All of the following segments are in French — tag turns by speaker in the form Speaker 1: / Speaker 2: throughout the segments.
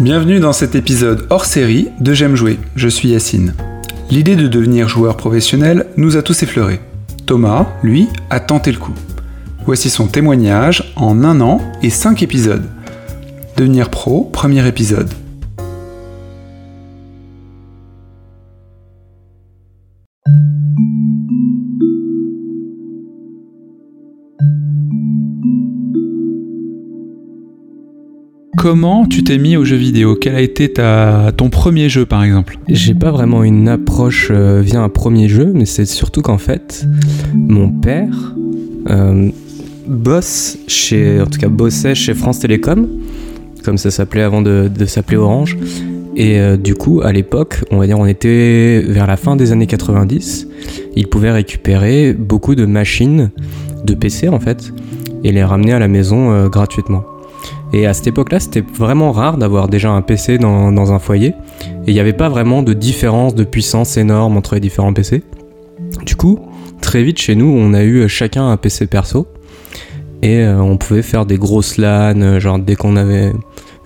Speaker 1: Bienvenue dans cet épisode hors série de J'aime jouer, je suis Yacine. L'idée de devenir joueur professionnel nous a tous effleurés. Thomas, lui, a tenté le coup. Voici son témoignage en un an et cinq épisodes. Devenir pro, premier épisode. Comment tu t'es mis aux jeux vidéo? Quel a été ton premier jeu par exemple?
Speaker 2: J'ai pas vraiment une approche euh, via un premier jeu, mais c'est surtout qu'en fait, mon père euh, bosse chez, en tout cas bossait chez France Télécom, comme ça s'appelait avant de, de s'appeler Orange. Et euh, du coup, à l'époque, on va dire, on était vers la fin des années 90, il pouvait récupérer beaucoup de machines, de PC en fait, et les ramener à la maison euh, gratuitement. Et à cette époque-là, c'était vraiment rare d'avoir déjà un PC dans, dans un foyer. Et il n'y avait pas vraiment de différence de puissance énorme entre les différents PC. Du coup, très vite chez nous, on a eu chacun un PC perso. Et euh, on pouvait faire des grosses LAN, euh, genre dès qu'on avait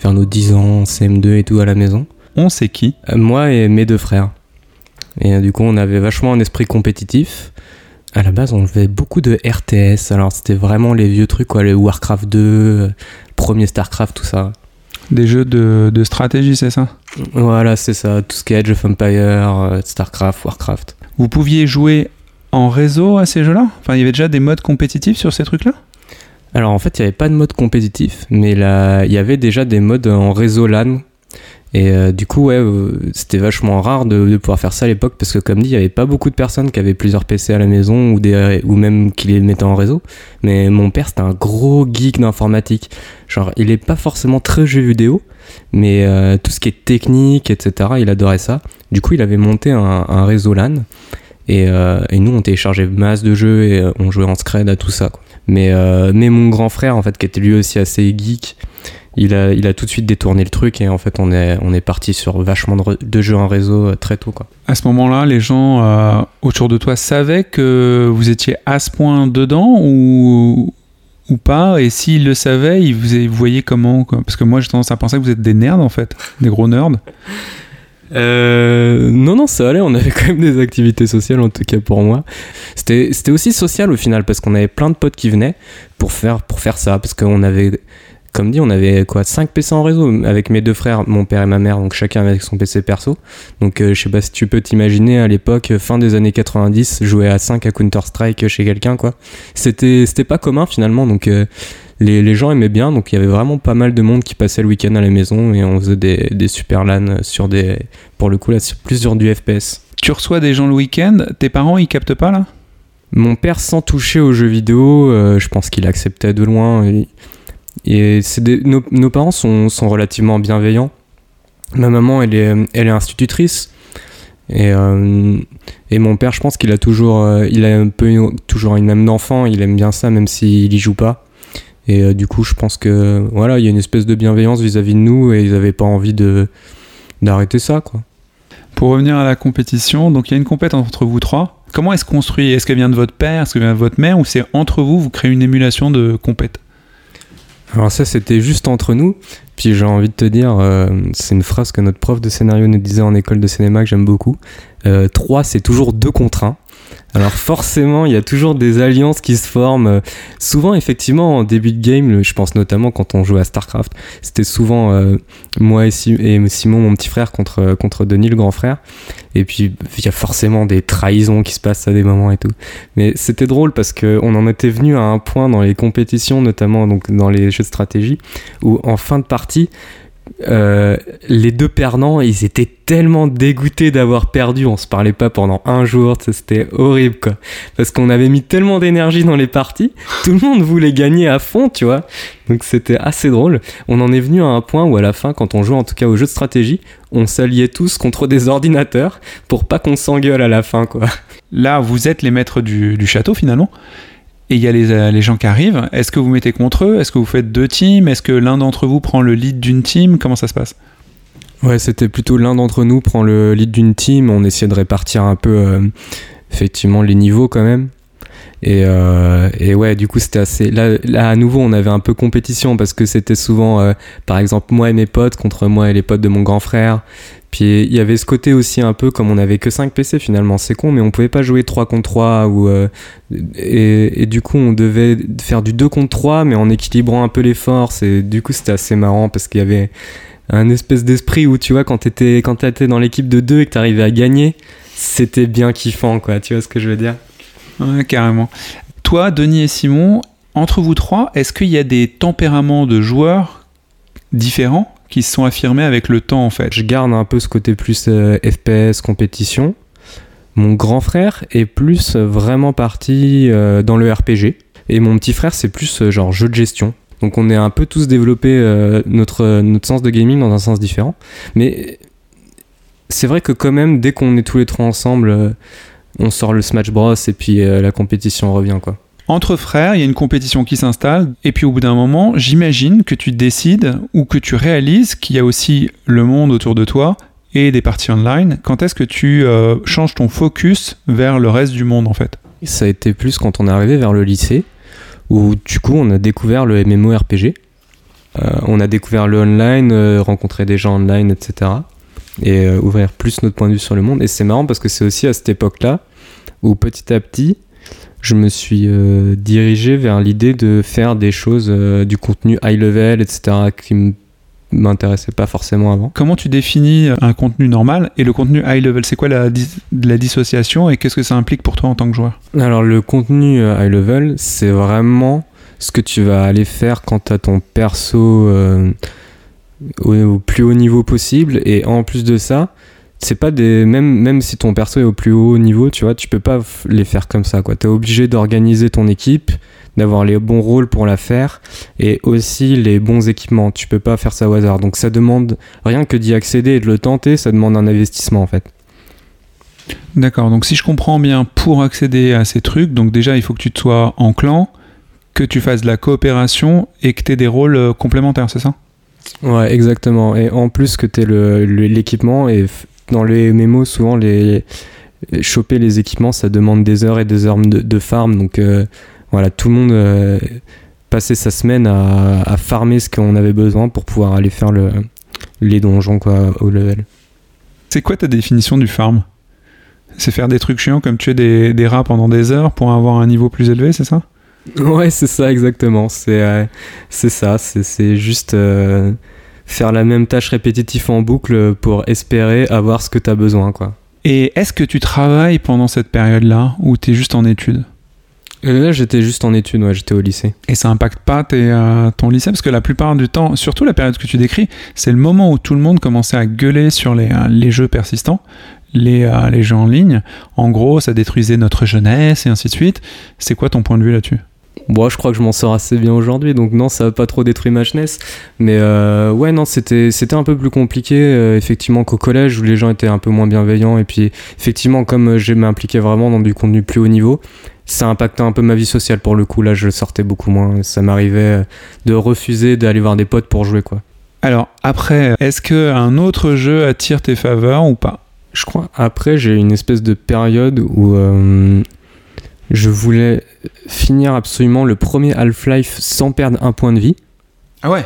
Speaker 2: vers nos 10 ans, CM2 et tout à la maison.
Speaker 1: On sait qui?
Speaker 2: Euh, moi et mes deux frères. Et euh, du coup, on avait vachement un esprit compétitif. À la base, on faisait beaucoup de RTS. Alors, c'était vraiment les vieux trucs, quoi, les Warcraft 2, euh, premier Starcraft, tout ça.
Speaker 1: Des jeux de, de stratégie, c'est ça?
Speaker 2: Voilà, c'est ça. Tout ce qui est Age of Empire, euh, Starcraft, Warcraft.
Speaker 1: Vous pouviez jouer en réseau à ces jeux-là? Enfin, il y avait déjà des modes compétitifs sur ces trucs-là?
Speaker 2: Alors, en fait, il n'y avait pas de mode compétitif, mais là, il y avait déjà des modes en réseau LAN. Et euh, du coup, ouais, euh, c'était vachement rare de, pouvoir faire ça à l'époque parce que, comme dit, il n'y avait pas beaucoup de personnes qui avaient plusieurs PC à la maison ou, des, ou même qui les mettaient en réseau. Mais mon père, c'était un gros geek d'informatique. Genre, il est pas forcément très jeu vidéo, mais euh, tout ce qui est technique, etc., il adorait ça. Du coup, il avait monté un, réseau LAN. Et, euh, et nous, on téléchargeait masse de jeux et euh, on jouait en scred à tout ça. Mais, euh, mais mon grand frère, en fait, qui était lui aussi assez geek, il a, il a tout de suite détourné le truc et en fait, on est, on est parti sur vachement de, de jeux en réseau euh, très tôt. Quoi.
Speaker 1: À ce moment-là, les gens euh, autour de toi savaient que vous étiez à ce point dedans ou, ou pas? Et s'ils le savaient, ils vous, ils vous voyaient comment quoi? Parce que moi, j'ai tendance à penser que vous êtes des nerds en fait, des gros nerds.
Speaker 2: Euh, non, non, ça allait. On avait quand même des activités sociales, en tout cas pour moi. C'était, c'était aussi social au final, parce qu'on avait plein de potes qui venaient pour faire, pour faire ça. Parce qu'on avait, comme dit, on avait quoi 5 PC en réseau avec mes deux frères, mon père et ma mère, donc chacun avec son PC perso. Donc euh, je sais pas si tu peux t'imaginer à l'époque, fin des années 90, jouer à 5 à Counter-Strike chez quelqu'un, quoi. C'était, c'était pas commun finalement, donc. euh, les, les gens aimaient bien, donc il y avait vraiment pas mal de monde qui passait le week-end à la maison et on faisait des, des super LAN sur des, pour le coup là, sur- plus sur du FPS.
Speaker 1: Tu reçois des gens le week-end, tes parents ils captent pas là?
Speaker 2: Mon père, sans toucher aux jeux vidéo, euh, je pense qu'il acceptait de loin. Et, et nos, parents sont, sont relativement bienveillants. Ma maman, elle est, elle est institutrice. Et, euh, et mon père, je pense qu'il a toujours, euh, il a un peu toujours une âme d'enfant. Il aime bien ça, même s'il y joue pas. Et euh, du coup, je pense que voilà, il y a une espèce de bienveillance vis-à-vis de nous et ils avaient pas envie de d'arrêter ça.
Speaker 1: Pour revenir à la compétition, donc il y a une compète entre vous trois. Comment est-ce construit? Est-ce qu'elle vient de votre père? Est-ce qu'elle vient de votre mère? Ou c'est entre vous, vous créez une émulation de compète?
Speaker 2: Alors ça, c'était juste entre nous. Puis j'ai envie de te dire, euh, c'est une phrase que notre prof de scénario nous disait en école de cinéma que j'aime beaucoup. Euh, 3, c'est toujours 2 contre 1. Alors forcément, il y a toujours des alliances qui se forment. Euh, Souvent, effectivement, en début de game, je pense notamment quand on jouait à StarCraft, c'était souvent euh, moi et, Si- et Simon, mon petit frère, contre, contre Denis, le grand frère. Et puis, il y a forcément des trahisons qui se passent à des moments et tout. Mais c'était drôle parce qu'on en était venu à un point dans les compétitions, notamment dans les jeux de stratégie, où en fin de partie, euh, les deux perdants, ils étaient tellement dégoûtés d'avoir perdu, on se parlait pas pendant un jour, c'était horrible quoi. Parce qu'on avait mis tellement d'énergie dans les parties, tout le monde voulait gagner à fond, tu vois. Donc c'était assez drôle. On en est venu à un point où à la fin, quand on jouait en tout cas aux jeux de stratégie, on s'alliait tous contre des ordinateurs pour pas qu'on s'engueule à la fin quoi.
Speaker 1: Là, vous êtes les maîtres du, du château finalement. Et il y a les, euh, les gens qui arrivent. Est-ce que vous mettez contre eux? Est-ce que vous faites deux teams? Est-ce que l'un d'entre vous prend le lead d'une team? Comment ça se passe?
Speaker 2: Ouais, c'était plutôt l'un d'entre nous prend le lead d'une team. On essayait de répartir un peu, euh, effectivement, les niveaux quand même. Et, euh, et ouais, du coup, c'était assez. Là, là, à nouveau, on avait un peu compétition parce que c'était souvent, par exemple, moi et mes potes contre moi et les potes de mon grand frère. Puis il y avait ce côté aussi un peu comme on avait que 5 PC finalement, c'est con, mais on pouvait pas jouer 3 contre 3 ou. euh, et, du coup, on devait faire du 2 contre 3, mais en équilibrant un peu les forces. Et du coup, c'était assez marrant parce qu'il y avait un espèce d'esprit où tu vois, quand t'étais quand t'étais dans l'équipe de 2 et que t'arrivais à gagner, c'était bien kiffant, quoi. Tu vois ce que je veux dire?
Speaker 1: Ouais, carrément. Toi, Denis et Simon, entre vous trois, est-ce qu'il y a des tempéraments de joueurs différents? Qui se sont affirmés avec le temps en fait
Speaker 2: Je garde un peu ce côté plus euh, FPS, compétition. Mon grand frère est plus euh, vraiment parti euh, dans le RPG. Et mon petit frère, c'est plus genre jeu de gestion. Donc on est un peu tous développé notre, notre sens de gaming dans un sens différent. Mais c'est vrai que quand même, dès qu'on est tous les trois ensemble, on sort le Smash Bros et puis la compétition revient quoi.
Speaker 1: Entre frères, il y a une compétition qui s'installe, et puis au bout d'un moment, j'imagine que tu décides ou que tu réalises qu'il y a aussi le monde autour de toi et des parties online. Quand est-ce que tu euh, changes ton focus vers le reste du monde en fait?
Speaker 2: Ça a été plus quand on est arrivé vers le lycée, où du coup on a découvert le MMORPG. Euh, on a découvert le online, euh, rencontrer des gens online, etc. Et euh, ouvrir plus notre point de vue sur le monde. Et c'est marrant parce que c'est aussi à cette époque-là où petit à petit, je me suis euh, dirigé vers l'idée de faire des choses, euh, du contenu high level, etc., qui m- m'intéressaient pas forcément avant.
Speaker 1: Comment tu définis un contenu normal et le contenu high level? C'est quoi la, dis- la dissociation et qu'est-ce que ça implique pour toi en tant que joueur?
Speaker 2: Alors le contenu euh, high level, c'est vraiment ce que tu vas aller faire quand tu as ton perso euh, au, au plus haut niveau possible et en plus de ça, c'est pas des même même si ton perso est au plus haut niveau, tu vois, tu peux pas les faire comme ça quoi. Tu es obligé d'organiser ton équipe, d'avoir les bons rôles pour la faire et aussi les bons équipements. Tu peux pas faire ça au hasard. Donc ça demande rien que d'y accéder et de le tenter, ça demande un investissement en fait.
Speaker 1: D'accord, donc si je comprends bien, pour accéder à ces trucs, donc déjà il faut que tu te sois en clan, que tu fasses de la coopération et que tu aies des rôles euh, complémentaires, c'est ça?
Speaker 2: Ouais, exactement. Et en plus que tu le- l'équipement, et dans les mémos, souvent, les, choper les équipements, ça demande des heures et des heures de, de farm. Donc euh, voilà, tout le monde euh, passait sa semaine à, à farmer ce qu'on avait besoin pour pouvoir aller faire le, les donjons quoi, au level.
Speaker 1: C'est quoi ta définition du farm? C'est faire des trucs chiants comme tuer des, des rats pendant des heures pour avoir un niveau plus élevé, c'est ça?
Speaker 2: Ouais, c'est ça, exactement. C'est euh, c'est ça. C'est juste faire la même tâche répétitive en boucle pour espérer avoir ce que tu as besoin, quoi.
Speaker 1: Et est-ce que tu travailles pendant cette période-là ou tu es juste en études?
Speaker 2: Et là, j'étais juste en études, ouais, j'étais au lycée.
Speaker 1: Et ça impacte pas tes, euh, ton lycée? Parce que la plupart du temps, surtout la période que tu décris, c'est le moment où tout le monde commençait à gueuler sur les, euh, les jeux persistants, les, euh, les jeux en ligne. En gros, ça détruisait notre jeunesse et ainsi de suite. C'est quoi ton point de vue là-dessus?
Speaker 2: Bon, je crois que je m'en sors assez bien aujourd'hui, donc non, ça va pas trop détruire ma jeunesse. Mais euh, ouais, non, c'était un peu plus compliqué, euh, effectivement, qu'au collège où les gens étaient un peu moins bienveillants. Et puis, effectivement, comme euh, je m'impliquais vraiment dans du contenu plus haut niveau, ça impactait un peu ma vie sociale pour le coup. Là, je sortais beaucoup moins. Ça m'arrivait de refuser d'aller voir des potes pour jouer, quoi.
Speaker 1: Alors, après, est-ce qu'un autre jeu attire tes faveurs ou pas?
Speaker 2: Je crois, après, j'ai eu une espèce de période où euh, je voulais finir absolument le premier Half-Life sans perdre un point de vie.
Speaker 1: Ah ouais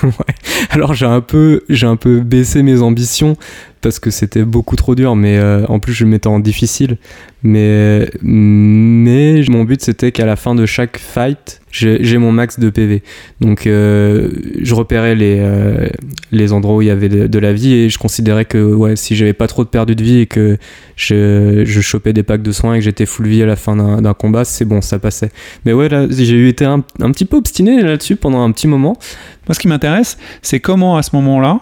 Speaker 2: Alors j'ai un peu j'ai un peu baissé mes ambitions parce que c'était beaucoup trop dur mais euh, en plus je me mettais en difficile. Mais mon but c'était qu'à la fin de chaque fight j'ai mon max de PV donc euh, je repérais les euh, les endroits où il y avait de, la vie et je considérais que ouais si j'avais pas trop de perdu de vie et que je, chopais des packs de soins et que j'étais full vie à la fin d'un combat c'est bon ça passait. Mais ouais là j'ai été un petit peu obstiné là-dessus pendant un petit moment.
Speaker 1: Moi, ce qui m'intéresse, c'est comment à ce moment-là,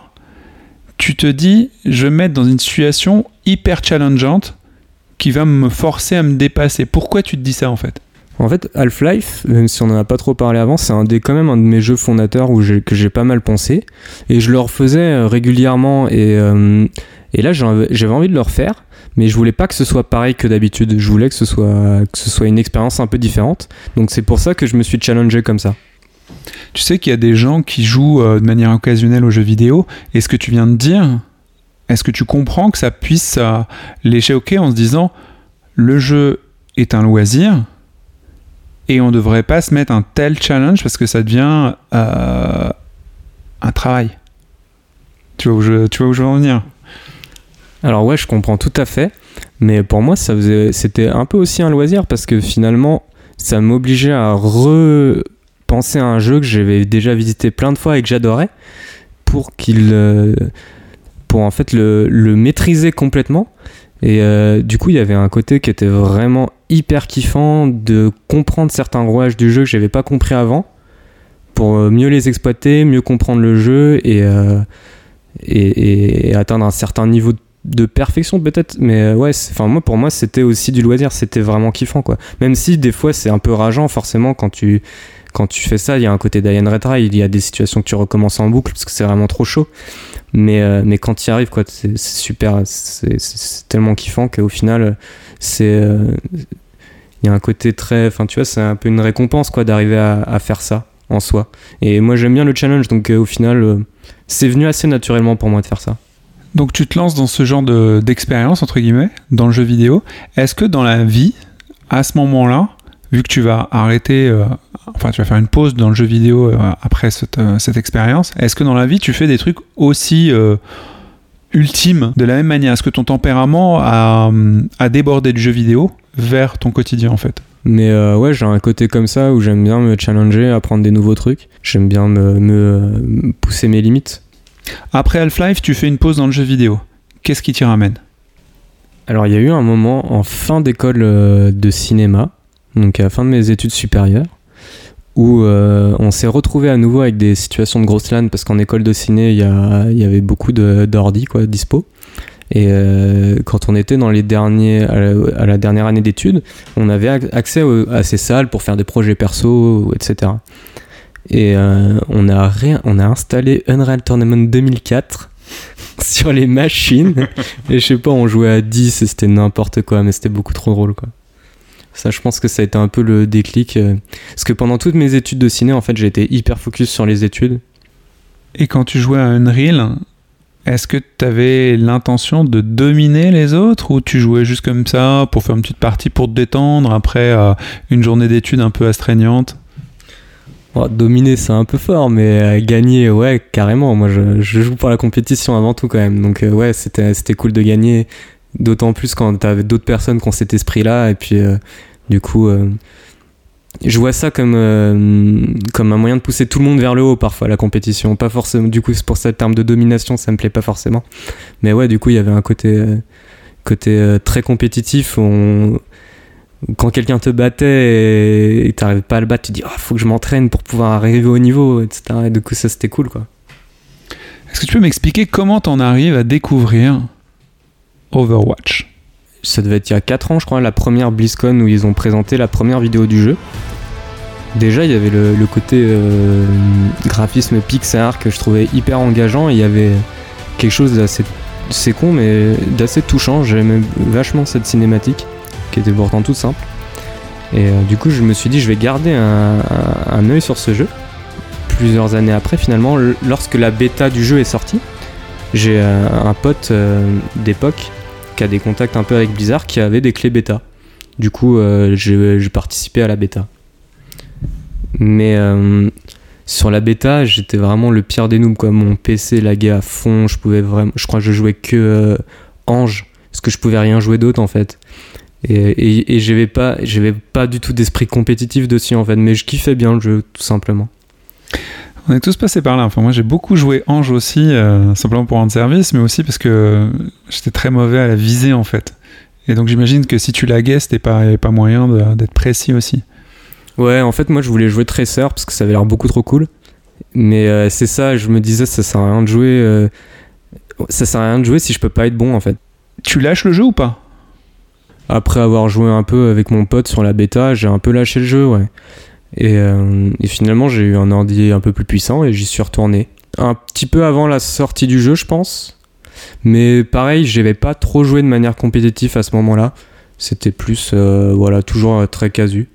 Speaker 1: tu te dis, je vais me mettre dans une situation hyper challengeante qui va me forcer à me dépasser. Pourquoi tu te dis ça en fait?
Speaker 2: En fait, Half-Life, même si on en a pas trop parlé avant, c'est un quand même un de mes jeux fondateurs où que j'ai pas mal pensé. Et je le refaisais euh, régulièrement. Et, euh, et là, j'avais envie de le refaire. Mais je voulais pas que ce soit pareil que d'habitude. Je voulais que ce, soit, que ce soit une expérience un peu différente. Donc c'est pour ça que je me suis challengé comme ça.
Speaker 1: Tu sais qu'il y a des gens qui jouent euh, de manière occasionnelle aux jeux vidéo. Et ce que tu viens de dire, est-ce que tu comprends que ça puisse euh, les choquer en se disant, le jeu est un loisir, et on devrait pas se mettre un tel challenge parce que ça devient euh, un travail. Tu vois où je, veux en venir?
Speaker 2: Alors ouais, je comprends tout à fait, mais pour moi, c'était un peu aussi un loisir parce que finalement, ça m'obligeait à repenser à un jeu que j'avais déjà visité plein de fois et que j'adorais pour qu'il, euh, pour en fait le, maîtriser complètement. Et euh, du coup, il y avait un côté qui était vraiment hyper kiffant de comprendre certains rouages du jeu que j'avais pas compris avant pour euh, mieux les exploiter, mieux comprendre le jeu et, et, atteindre un certain niveau de perfection peut-être. Mais ouais enfin moi pour moi c'était aussi du loisir. C'était vraiment kiffant quoi. Même si des fois c'est un peu rageant forcément quand tu quand tu fais ça il y a un côté d'Alien Retry il y a des situations que tu recommences en boucle parce que c'est vraiment trop chaud. Mais euh, mais quand tu y arrives quoi c'est super c'est tellement kiffant qu'au final c'est euh, il y a un côté très enfin tu vois c'est un peu une récompense quoi d'arriver à, faire ça en soi. Et moi j'aime bien le challenge donc euh, au final c'est venu assez naturellement pour moi de faire ça.
Speaker 1: Donc tu te lances dans ce genre de- d'expérience, entre guillemets, dans le jeu vidéo. Est-ce que dans la vie, à ce moment-là, vu que tu vas arrêter, enfin tu vas faire une pause dans le jeu vidéo euh, après cette, euh, cette expérience, est-ce que dans la vie tu fais des trucs aussi euh, ultimes de la même manière? Est-ce que ton tempérament a, a débordé du jeu vidéo vers ton quotidien en fait?
Speaker 2: Mais euh, ouais, j'ai un côté comme ça où j'aime bien me challenger, apprendre des nouveaux trucs. J'aime bien me, me- me pousser mes limites.
Speaker 1: Après Half-Life, tu fais une pause dans le jeu vidéo. Qu'est-ce qui t'y ramène?
Speaker 2: Alors, il y a eu un moment en fin d'école de cinéma, donc à la fin de mes études supérieures, où euh, on s'est retrouvé à nouveau avec des situations de grosse LAN parce qu'en école de ciné, il y, avait beaucoup d'ordi quoi, dispo. Et euh, quand on était dans les derniers, à la, dernière année d'études, on avait ac- accès à ces salles pour faire des projets perso, etc. Et euh, on, a on a installé Unreal Tournament 2004 sur les machines. et je sais pas, on jouait à 10 et c'était n'importe quoi, mais c'était beaucoup trop drôle quoi. Ça, je pense que ça a été un peu le déclic. euh, parce que pendant toutes mes études de ciné, en fait, j'ai été hyper focus sur les études.
Speaker 1: Et quand tu jouais à Unreal, est-ce que tu avais l'intention de dominer les autres ou tu jouais juste comme ça pour faire une petite partie pour te détendre après euh, une journée d'études un peu astreignante?
Speaker 2: Bon, dominer, c'est un peu fort, mais euh, gagner, ouais, carrément. Moi, je, je joue pour la compétition avant tout quand même. Donc, euh, ouais, c'était cool de gagner. D'autant plus quand t'avais d'autres personnes qui ont cet esprit-là. Et puis, euh, du coup, euh, je vois ça comme, euh, comme un moyen de pousser tout le monde vers le haut parfois, la compétition. Pas forcément, du coup, c'est pour ça, le terme de domination, ça me plaît pas forcément. Mais ouais, du coup, il y avait un côté, côté très compétitif. quand quelqu'un te battait et t'arrivais pas à le battre, tu dis ah faut que je m'entraîne pour pouvoir arriver au niveau, etc. Et du coup ça c'était cool quoi.
Speaker 1: Est-ce que tu peux m'expliquer comment t'en arrives à découvrir Overwatch
Speaker 2: Ça devait être il y a 4 ans je crois, la première BlizzCon où ils ont présenté la première vidéo du jeu. Déjà il y avait le, côté euh, graphisme Pixar que je trouvais hyper engageant il y avait quelque chose d'assez c'est con mais d'assez touchant. J'aimais vachement cette cinématique qui était pourtant toute simple. Et euh, du coup je me suis dit je vais garder un, un, œil sur ce jeu. Plusieurs années après finalement lorsque la bêta du jeu est sortie, j'ai euh, un pote d'époque des contacts un peu avec Blizzard qui avait des clés bêta. Du coup, euh, j'ai j'ai participé à la bêta. Mais euh, sur la bêta, j'étais vraiment le pire des noobs. Quoi. Mon PC laguait à fond. Je pouvais vraiment, je crois que je jouais que euh, Ange parce que je pouvais rien jouer d'autre en fait. Et, et, et j'avais pas, j'avais pas du tout d'esprit compétitif dessus en fait. Mais je kiffais bien le jeu tout simplement.
Speaker 1: On est tous passés par là. Enfin, moi, j'ai beaucoup joué Ange aussi, euh, simplement pour rendre service, mais aussi parce que j'étais très mauvais à la visée, en fait. Et donc, j'imagine que si tu laguais, c'était pas, pas moyen d'être précis aussi.
Speaker 2: Ouais, en fait, moi, je voulais jouer Tracer parce que ça avait l'air beaucoup trop cool. Mais euh, c'est ça, je me disais, ça sert à rien de jouer. euh, ça sert à rien de jouer si je peux pas être bon, en fait.
Speaker 1: Tu lâches le jeu ou pas?
Speaker 2: Après avoir joué un peu avec mon pote sur la bêta, j'ai un peu lâché le jeu, ouais. Et, euh, et finalement, j'ai eu un ordi un peu plus puissant et j'y suis retourné. Un petit peu avant la sortie du jeu, je pense. Mais pareil, j'avais pas trop joué de manière compétitive à ce moment-là. C'était plus, euh, voilà, toujours euh, très casu.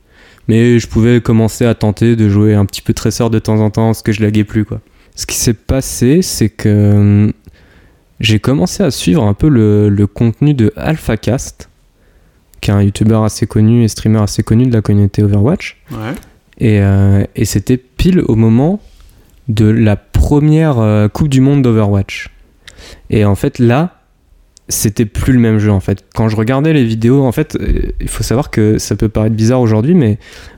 Speaker 2: Mais je pouvais commencer à tenter de jouer un petit peu Tracer de temps en temps, parce que je laguais plus, quoi. Ce qui s'est passé, c'est que j'ai commencé à suivre un peu le, le contenu de AlphaCast, qui est un youtubeur assez connu et streamer assez connu de la communauté Overwatch.
Speaker 1: Ouais.
Speaker 2: Et, euh, et c'était pile au moment de la première euh, Coupe du Monde d'Overwatch. Et en fait, là, c'était plus le même jeu en fait. Quand je regardais les vidéos, en fait, euh, il faut savoir que ça peut paraître bizarre aujourd'hui, mais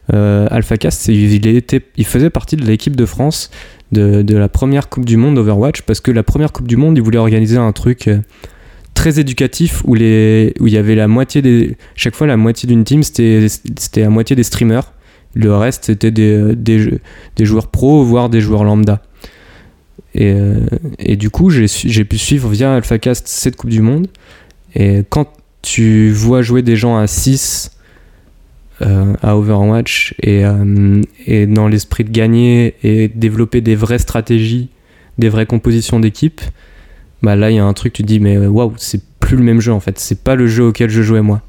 Speaker 2: AlphaCast, il, faisait partie de l'équipe de France de, la première Coupe du Monde d'Overwatch parce que la première Coupe du Monde, ils voulaient organiser un truc très éducatif où, il y avait la moitié des. Chaque fois, la moitié d'une team, c'était la moitié des streamers. Le reste, c'était des, des, joueurs pros, voire des joueurs lambda. Et, euh, et du coup, j'ai pu suivre via AlphaCast cette Coupe du Monde. Et quand tu vois jouer des gens à 6 euh, à Overwatch et, euh, et dans l'esprit de gagner et développer des vraies stratégies, des vraies compositions d'équipe, bah là, il y a un truc, tu te dis, mais waouh, c'est plus le même jeu en fait. C'est pas le jeu auquel je jouais moi.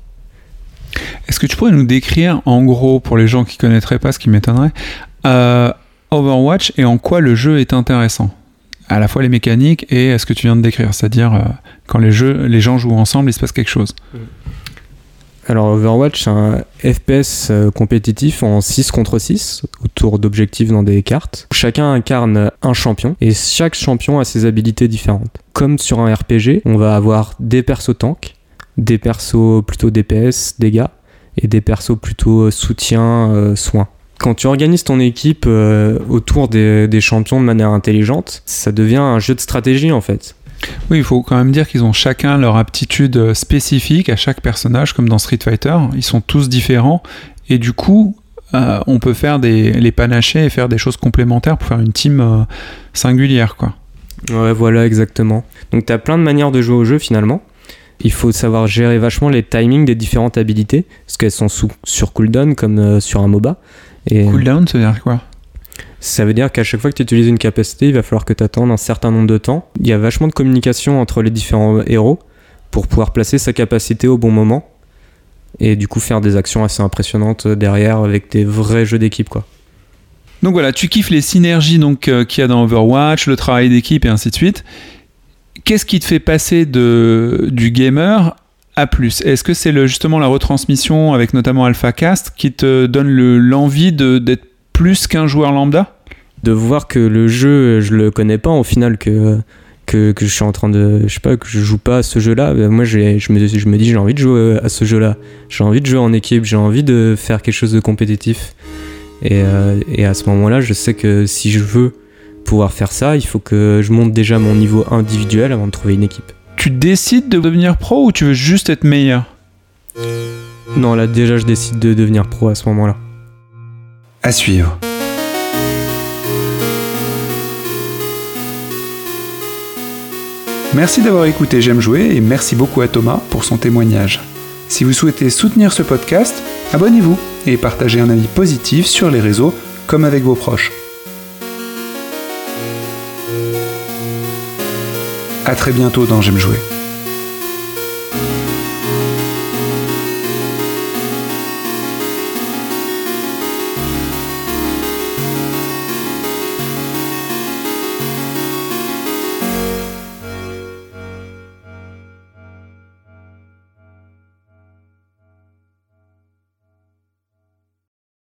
Speaker 1: Est-ce que tu pourrais nous décrire, en gros, pour les gens qui connaîtraient pas, ce qui m'étonnerait, euh, Overwatch et en quoi le jeu est intéressant? À la fois les mécaniques et ce que tu viens de décrire, c'est-à-dire euh, quand les, jeux, les gens jouent ensemble, il se passe quelque chose.
Speaker 2: Alors Overwatch, c'est un FPS euh, compétitif en 6 contre 6, autour d'objectifs dans des cartes. Chacun incarne un champion, et chaque champion a ses habilités différentes. Comme sur un RPG, on va avoir des persos tanks, des persos plutôt DPS, dégâts, et des persos plutôt soutien, euh, soins. Quand tu organises ton équipe euh, autour des, des champions de manière intelligente, ça devient un jeu de stratégie en fait.
Speaker 1: Oui, il faut quand même dire qu'ils ont chacun leur aptitude euh, spécifique à chaque personnage, comme dans Street Fighter. Ils sont tous différents. Et du coup, euh, on peut faire des, les panacher et faire des choses complémentaires pour faire une team euh, singulière, quoi.
Speaker 2: Ouais, voilà, exactement. Donc, tu as plein de manières de jouer au jeu finalement. Il faut savoir gérer vachement les timings des différentes habilités, parce qu'elles sont sous, sur cooldown comme euh, sur un MOBA. Et
Speaker 1: Cooldown, ça veut dire quoi?
Speaker 2: ça veut dire qu'à chaque fois que tu utilises une capacité, il va falloir que tu attendes un certain nombre de temps. Il y a vachement de communication entre les différents héros pour pouvoir placer sa capacité au bon moment. Et du coup, faire des actions assez impressionnantes derrière avec des vrais jeux d'équipe, quoi.
Speaker 1: Donc voilà, tu kiffes les synergies donc euh, qu'il y a dans Overwatch, le travail d'équipe et ainsi de suite. Qu'est-ce qui te fait passer de, du gamer à plus? Est-ce que c'est justement la retransmission avec notamment AlphaCast qui te donne le- l'envie d'être plus qu'un joueur lambda?
Speaker 2: De voir que le jeu je le connais pas au final que que, je suis en train de je sais pas que je joue pas à ce jeu là moi je me, je me dis j'ai envie de jouer à ce jeu là j'ai envie de jouer en équipe j'ai envie de faire quelque chose de compétitif. Et, euh, et à ce moment là je sais que si je veux pouvoir faire ça il faut que je monte déjà mon niveau individuel avant de trouver une équipe
Speaker 1: Tu décides de devenir pro ou tu veux juste être meilleur?
Speaker 2: Non là déjà je décide de devenir pro à ce moment là
Speaker 1: À suivre. Merci d'avoir écouté J'aime jouer et merci beaucoup à Thomas pour son témoignage. Si vous souhaitez soutenir ce podcast, abonnez-vous et partagez un avis positif sur les réseaux comme avec vos proches. A très bientôt dans J'aime jouer.